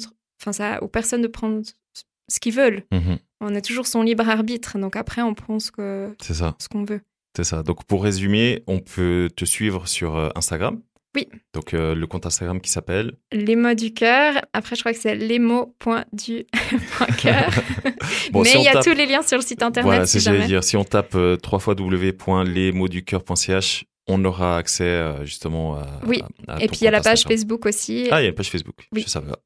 enfin, à- aux personnes de prendre ce qu'ils veulent. Mhm. On est toujours son libre arbitre. Donc après, on prend ce que- C'est ça, ce qu'on veut. c'est ça. Donc pour résumer, on peut te suivre sur euh, Instagram. Oui. Donc euh, le compte Instagram qui s'appelle. Les mots du cœur. Après, je crois que c'est les mots point du point cœur. Bon, Mais si il y a tape- tous les liens sur le site internet Voilà, si c'est ce que j'allais dire. Si on tape euh, www.lesmotsducoeur.ch, on aura accès euh, justement à. Oui. à- à Et puis il y a la page. Facebook aussi. Ah, il y a une page Facebook. Oui. Je savais pas.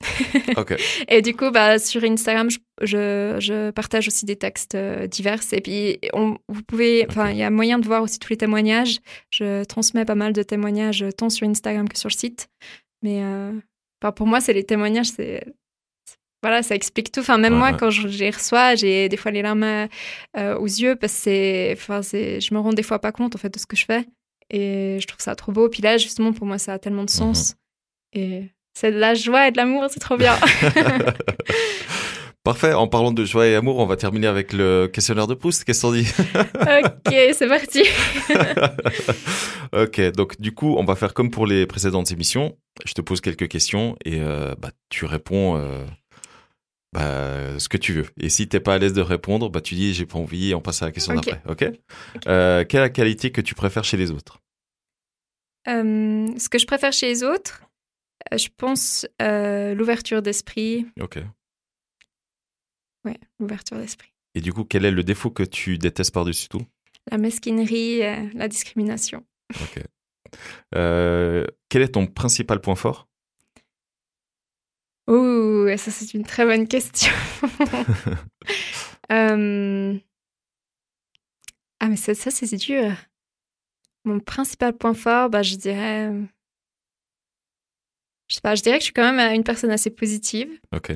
ok. Et du coup, bah, sur Instagram, je, je, je partage aussi des textes euh, divers. Et puis, on, vous pouvez, enfin, il y a moyen de voir aussi tous les témoignages. Je transmets pas mal de témoignages euh, tant sur Instagram que sur le site. Mais euh, enfin, pour moi, c'est les témoignages, c'est voilà, ça explique tout. Enfin, même Ouais, moi, ouais. quand je les reçois, j'ai des fois les larmes euh, aux yeux parce que enfin, je me rends des fois pas compte en fait de ce que je fais. Et je trouve ça trop beau. Puis là, justement, pour moi, ça a tellement de sens. Et c'est de la joie et de l'amour, c'est trop bien. Parfait. En parlant de joie et amour, on va terminer avec le questionnaire de Proust. Qu'est-ce qu'on dit ok, c'est parti. Ok. Donc, du coup, on va faire comme pour les précédentes émissions. Je te pose quelques questions et euh, bah, tu réponds euh, bah, ce que tu veux. Et si t'es pas à l'aise de répondre, bah, tu dis j'ai pas envie et on passe à la question d'après. Ok? Euh, quelle est la qualité que tu préfères chez les autres? Euh, ce que je préfère chez les autres, euh, je pense euh, l'ouverture d'esprit. Ok. Ouais, l'ouverture d'esprit. Et du coup, quel est le défaut que tu détestes par-dessus tout? La mesquinerie, la discrimination. Ok. Quel est ton principal point fort? Ouh, ça c'est une très bonne question. Euh, Ah mais ça, ça c'est dur. Mon principal point fort, bah, je dirais... Je sais pas, je dirais que je suis quand même une personne assez positive. Ok.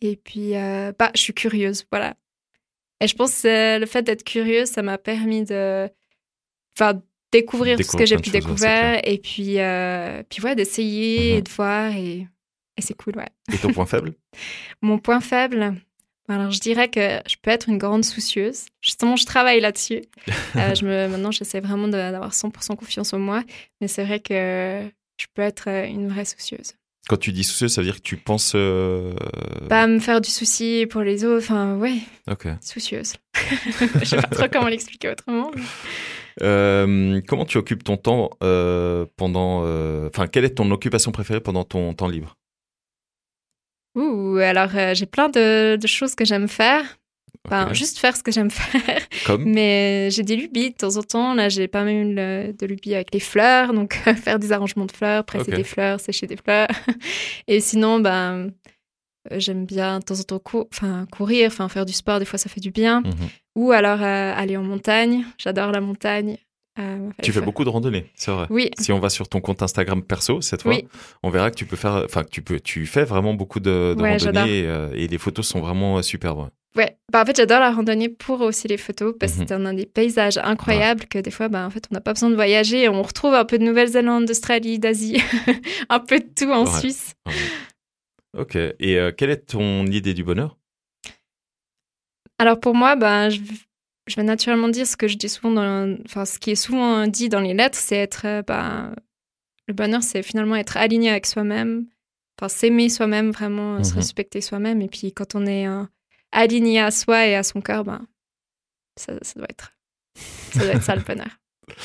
Et puis, euh, bah, je suis curieuse, voilà. Et je pense que le fait d'être curieuse, ça m'a permis de enfin, découvrir tout ce que Découvrir j'ai pu découvrir. et puis, euh, puis ouais, d'essayer Mhm. et de voir. Et, et c'est cool, ouais. Et ton point faible Mon point faible, alors je dirais que je peux être une grande soucieuse. Justement, je travaille là-dessus. Euh, je me, maintenant, j'essaie vraiment d'avoir 100% confiance en moi. Mais c'est vrai que je peux être euh, une vraie soucieuse. Quand tu dis soucieux, ça veut dire que tu penses. euh, Pas me faire du souci pour les autres. Enfin, ouais, Ok. soucieuse. je sais pas trop comment l'expliquer autrement. mais- Euh, comment tu occupes ton temps pendant. Enfin, quelle est ton occupation préférée pendant ton temps libre? Ouh, alors euh, j'ai plein de, de choses que j'aime faire. Enfin, juste faire ce que j'aime faire. Comme Mais j'ai des lubies de temps en temps. Là, j'ai pas mal de, de lubies avec les fleurs. Donc, faire des arrangements de fleurs, presser des fleurs, sécher des fleurs. Et sinon, ben, euh, j'aime bien de temps en temps cou- enfin, courir, enfin, faire du sport. Des fois, ça fait du bien. Mhm. Ou alors euh, aller en montagne. J'adore la montagne. Euh, Tu fais faire- beaucoup de randonnées, c'est vrai. Oui, Si on va sur ton compte Instagram perso cette fois, oui. on verra que tu peux faire, enfin que tu peux, tu fais vraiment beaucoup de, de Ouais, j'adore. randonnées et, euh, et les photos sont vraiment euh, superbes. Ouais, bah, en fait, j'adore la randonnée pour aussi les photos parce Mhm. qu'on a des paysages incroyables que des fois, bah, en fait, on n'a pas besoin de voyager. On retrouve un peu de Nouvelle-Zélande, d'Australie, d'Asie, un peu de tout en Ouais. Suisse. Ok. Et quelle est ton idée du bonheur? Alors pour moi, bah, je, je vais naturellement dire ce que je dis souvent, dans, enfin, ce qui est souvent dit dans les lettres, c'est être, euh, bah, le bonheur, c'est finalement être aligné avec soi-même, enfin, s'aimer soi-même, vraiment euh, se Mhm. respecter soi-même. Et puis quand on est euh, aligné à soi et à son cœur, bah, ça, ça doit être, ça doit être ça le bonheur.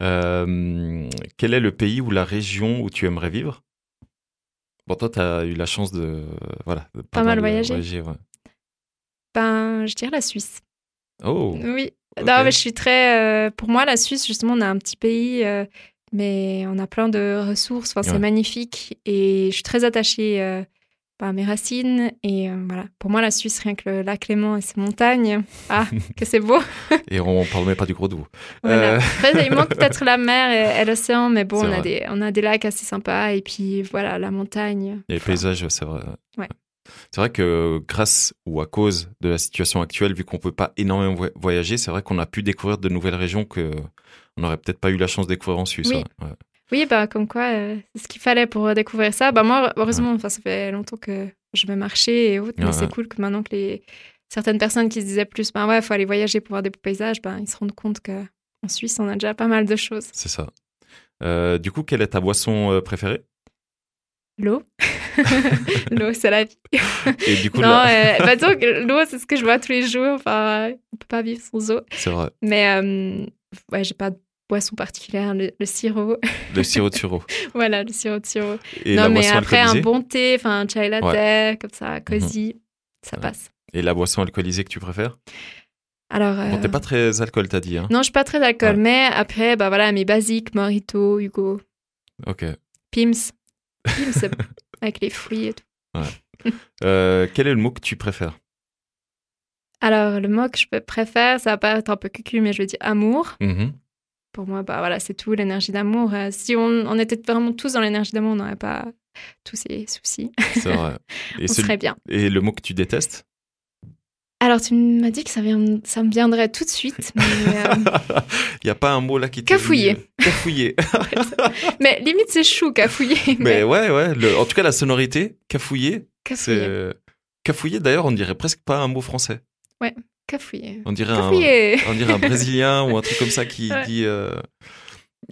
Euh, Quel est le pays ou la région où tu aimerais vivre? Bon, toi, tu as eu la chance de, voilà, de Pas mal voyager. ouais. Ben, je dirais la Suisse. Oh, Oui. Non, mais je suis très. euh, pour moi, la Suisse, justement, on a un petit pays, euh, mais on a plein de ressources. Enfin, c'est Ouais. magnifique. Et je suis très attachée euh, bah, à mes racines. Et voilà. Pour moi, la Suisse, rien que le lac Léman et ses montagnes. Ah, que c'est beau. et on parle même pas du gros doux. Voilà. Après, il manque peut-être la mer et, et l'océan, mais bon, on a, des, on a des lacs assez sympas. Et puis, voilà, la montagne. Et les Enfin, paysages, c'est vrai. Ouais. C'est vrai que grâce ou à cause de la situation actuelle, vu qu'on peut pas énormément vo- voyager, c'est vrai qu'on a pu découvrir de nouvelles régions que on n'aurait peut-être pas eu la chance de découvrir en Suisse. Oui. ouais. Ouais. Oui, bah, comme quoi, euh, c'est ce qu'il fallait pour découvrir ça. Bah, moi, heureusement, enfin, ça fait longtemps que je vais marcher et autres, mais Ouais, c'est ouais. cool que maintenant que les certaines personnes qui se disaient plus, ben ouais, il faut aller voyager pour voir des beaux paysages, ben, ils se rendent compte que en Suisse, on a déjà pas mal de choses. C'est ça. Euh, du coup, quelle est ta boisson euh, préférée? L'eau. l'eau, c'est la vie. Et du coup, non, là- euh, bah, l'eau, c'est ce que je bois tous les jours. Enfin, on peut pas vivre sans eau. c'est vrai. Mais, euh, ouais, j'ai pas de boisson particulière. Le, le sirop. Le sirop de sirop. voilà, le sirop de sirop. Et non, la mais après, un. Mhm. bon thé, enfin, un chai latte, comme ça, cosy, ça Ouais. passe. Et la boisson alcoolisée que tu préfères? Alors, Bon, euh, t'es pas très alcool, t'as dit. Hein non, je suis pas très d'alcool, Ouais. mais après, bah voilà, mes basiques, Morito, Hugo, Ok. Pims. Avec les fruits et tout. Euh, quel est le mot que tu préfères? Alors, le mot que je préfère, ça va paraître un peu cucu, mais je vais dire amour. Mhm. Pour moi, bah voilà, c'est tout, l'énergie d'amour. Euh, si on, on était vraiment tous dans l'énergie d'amour, on n'aurait pas tous ces soucis. C'est vrai. Et, on celui- serait bien. et le mot que tu détestes? Alors, tu m'as dit que ça, vient, ça me viendrait tout de suite, euh, Il y a pas un mot là qui t'est Cafouiller. venu Cafouiller. mais limite, c'est chou, cafouiller. mais ouais, ouais. le- En tout cas, la sonorité, cafouiller, Cafouiller. c'est. Cafouiller, d'ailleurs, on dirait presque pas un mot français. Cafouiller. On dirait un, Cafouiller. on dirait un Brésilien ou un truc comme ça qui Ouais. dit. euh,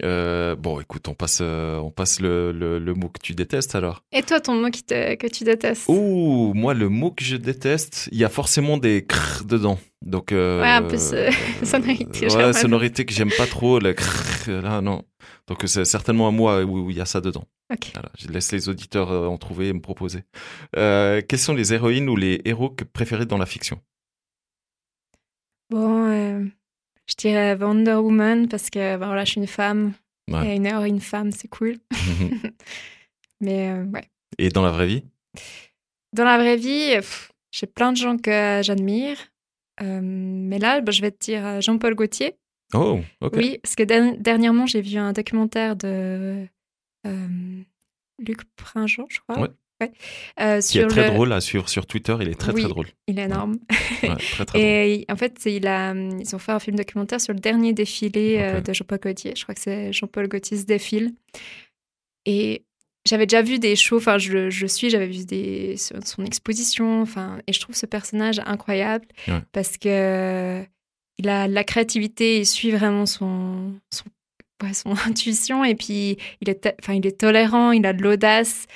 euh, bon, écoute, on passe, euh, on passe le, le- le mot que tu détestes alors. Et toi, ton mot qui te- que tu détestes? Ouh, moi, le mot que je déteste, il y a forcément des crrr dedans. Donc, euh, Ouais, un peu ce- sonorité, Ouais, sonorité que j'aime pas trop. Le crrr, là, non. Donc, c'est certainement un mot où il y a ça dedans. Ok. Voilà, je laisse les auditeurs euh, en trouver et me proposer. Euh, quelles sont les héroïnes ou les héros que préférés dans la fiction? Bon, euh, je dirais Wonder Woman parce que bah, voilà, je suis une femme. Ouais. Et une héroïne femme, c'est cool. Mais euh, ouais. Et dans la vraie vie? Dans la vraie vie, j'ai plein de gens que j'admire. Euh, mais là, bah, je vais te dire euh, Jean-Paul Gaultier. Oh, ok. Oui, parce que der- dernièrement, j'ai vu un documentaire de euh, Luc Pringent, je crois. Ouais. Euh, Qui est sur très le- drôle à suivre sur Twitter. Il est très Oui. très drôle. Il est énorme. Ouais, très très. Et il- en fait, il a, ils ont fait un film documentaire sur le dernier défilé euh, de Jean-Paul Gaultier. Je crois que c'est Jean-Paul Gaultier se défile. Et j'avais déjà vu des shows, enfin, je, je suis, j'avais vu des, son exposition, enfin, et je trouve ce personnage incroyable Ouais. parce que il a la créativité, il suit vraiment son, son, ouais, son intuition, et puis il est, enfin, il est tolérant, il a de l'audace.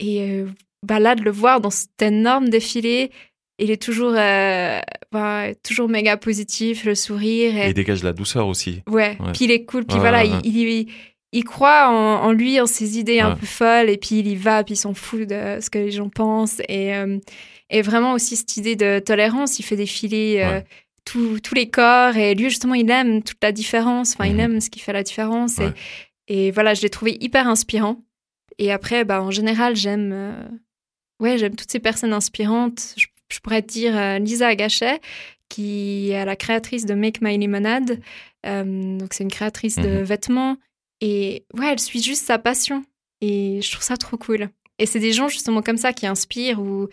Et euh, bah là, de le voir dans cet énorme défilé, il est toujours, euh, bah, toujours méga positif, le sourire. Et Et, il dégage de la douceur aussi. ouais. Ouais. puis il est cool. Puis Ouais, voilà, ouais, il, il, il croit en, en lui, en ses idées un peu folles, et puis il y va, puis il s'en fout de ce que les gens pensent. Et, euh, et vraiment aussi cette idée de tolérance, il fait défiler euh, tous- tous les corps, et lui, justement, il aime toute la différence, enfin, il Mhm. aime ce qui fait la différence. Et, et voilà, je l'ai trouvé hyper inspirant. Et après, bah, en général, j'aime euh, ouais, j'aime toutes ces personnes inspirantes. Je, je pourrais te dire euh, Lisa Agachet, qui est la créatrice de Make My Lemonade. Euh, donc, c'est une créatrice de Mhm. vêtements. Et ouais, elle suit juste sa passion. Et je trouve ça trop cool. Et c'est des gens justement comme ça qui inspirent ou,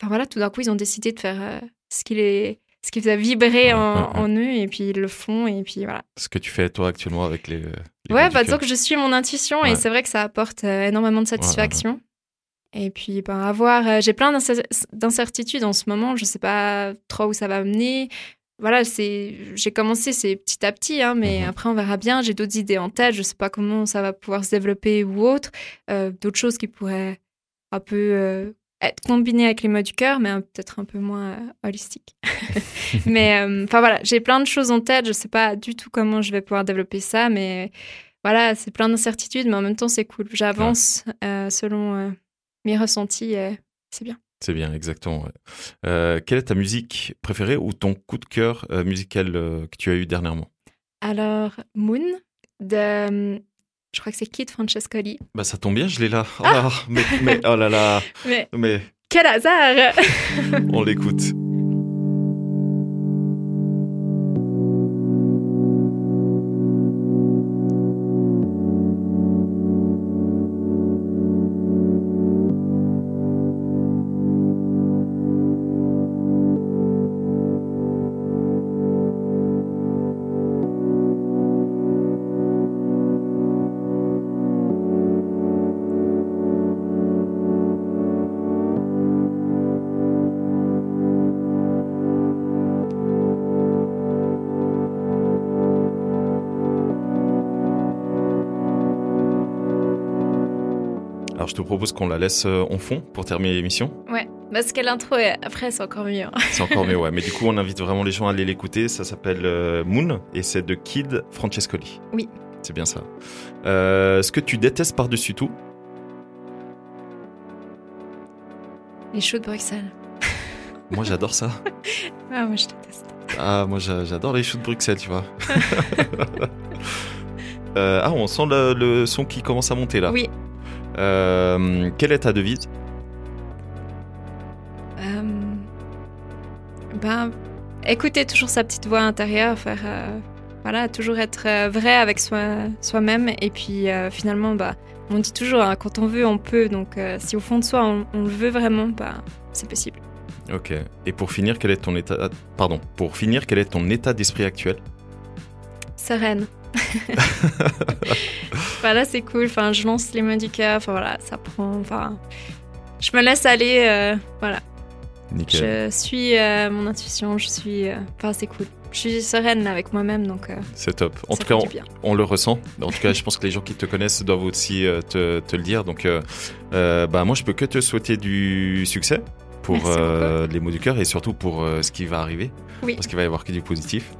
enfin voilà, tout d'un coup, ils ont décidé de faire ce qui les, ce qui faisait vibrer en, Ouais, en eux et puis ils le font et puis voilà. Ce que tu fais toi actuellement avec les. les Ouais, bah, disons que je suis mon intuition Ouais. et c'est vrai que ça apporte euh, énormément de satisfaction. Et puis, ben, avoir. euh, J'ai plein d'incer- d'incertitudes en ce moment. Je sais pas trop où ça va mener. Voilà, c'est. J'ai commencé, c'est petit à petit, hein, mais Mhm. après, on verra bien. J'ai d'autres idées en tête. Je sais pas comment ça va pouvoir se développer ou autre. Euh, d'autres choses qui pourraient un peu euh, être combinées avec les mots du cœur, mais peut-être un peu moins euh, holistiques. mais euh, enfin voilà, j'ai plein de choses en tête. Je sais pas du tout comment je vais pouvoir développer ça, mais voilà, c'est plein d'incertitudes, mais en même temps, c'est cool. J'avance euh, selon mes ressentis, et c'est bien. C'est bien, exactement. ouais. Quelle est ta musique préférée ou ton coup de cœur musical que tu as eu dernièrement? Alors, Moon, de. Je crois que c'est Kid Francescoli. Bah ça tombe bien, je l'ai là. Oh, là, mais, mais oh là là, Mais mais quel hasard on l'écoute. Alors je te propose qu'on la laisse euh, en fond pour terminer l'émission. Ouais, parce que l'intro, est- après, c'est encore mieux. C'est encore mieux, ouais. Mais du coup, on invite vraiment les gens à aller l'écouter. Ça s'appelle euh, Moon et c'est de Kid Francescoli. Oui. C'est bien ça. Euh, ce que tu détestes par-dessus tout? Les shows de Bruxelles. Moi, j'adore ça. Ah, moi, je déteste. Ah, moi j'a- j'adore les choux de Bruxelles, tu vois. Euh, ah, on sent le, le son qui commence à monter là. Oui. Euh, quelle est ta devise? Euh, ben, écouter toujours sa petite voix intérieure, faire, euh, voilà, toujours être euh, vrai avec soi, soi-même. Et puis finalement, bah, on dit toujours, hein, quand on veut, on peut. Donc si au fond de soi, on, on le veut vraiment, bah, c'est possible. Ok. Et pour finir, quel est ton état Pardon. Pour finir, quel est ton état d'esprit actuel? Sereine. voilà, c'est cool. Enfin, je lance les mains du cœur. Enfin voilà, ça prend. Enfin, je me laisse aller. euh, voilà. Nickel. Je suis euh, mon intuition. Je suis. euh, Enfin, c'est cool. Je suis sereine avec moi-même, donc. C'est top. En tout cas, on, le ressent. En tout cas, je pense que les gens qui te connaissent doivent aussi te, te le dire. Donc, bah, moi, je peux que te souhaiter du succès pour euh, les mots du cœur et surtout pour euh, ce qui va arriver. Oui. Parce qu'il va y avoir que du positif.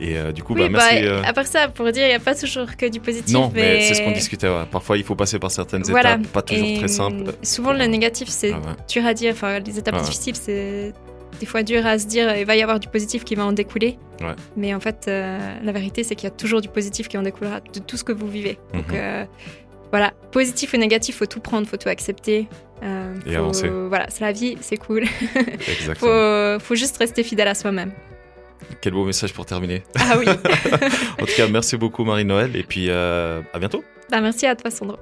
Et euh, du coup, Oui, bah, merci. bah, à part ça, pour dire, il n'y a pas toujours que du positif. Non, mais, mais c'est ce qu'on discutait. ouais. Parfois, il faut passer par certaines Voilà. étapes, pas toujours Et, très simples. Souvent, le négatif, c'est Ah ouais. dur à dire. Enfin, les étapes Ah difficiles, c'est des fois dur à se dire. Il va y avoir du positif qui va en découler. Ouais. Mais en fait, euh, la vérité, c'est qu'il y a toujours du positif qui en découlera de tout ce que vous vivez. Donc, Mhm. euh, voilà, positif ou négatif, faut tout prendre, faut tout accepter. Euh, Et faut- avancer. Voilà, c'est la vie, c'est cool. Exactement. faut, faut juste rester fidèle à soi-même. Quel beau message pour terminer. Ah oui. en tout cas, merci beaucoup, Marie-Noël. Et puis, euh, à bientôt. bah, merci à toi, Sandro.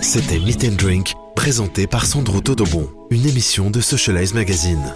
C'était Meet and Drink, présenté par Sandro Todobon, une émission de Socialize Magazine.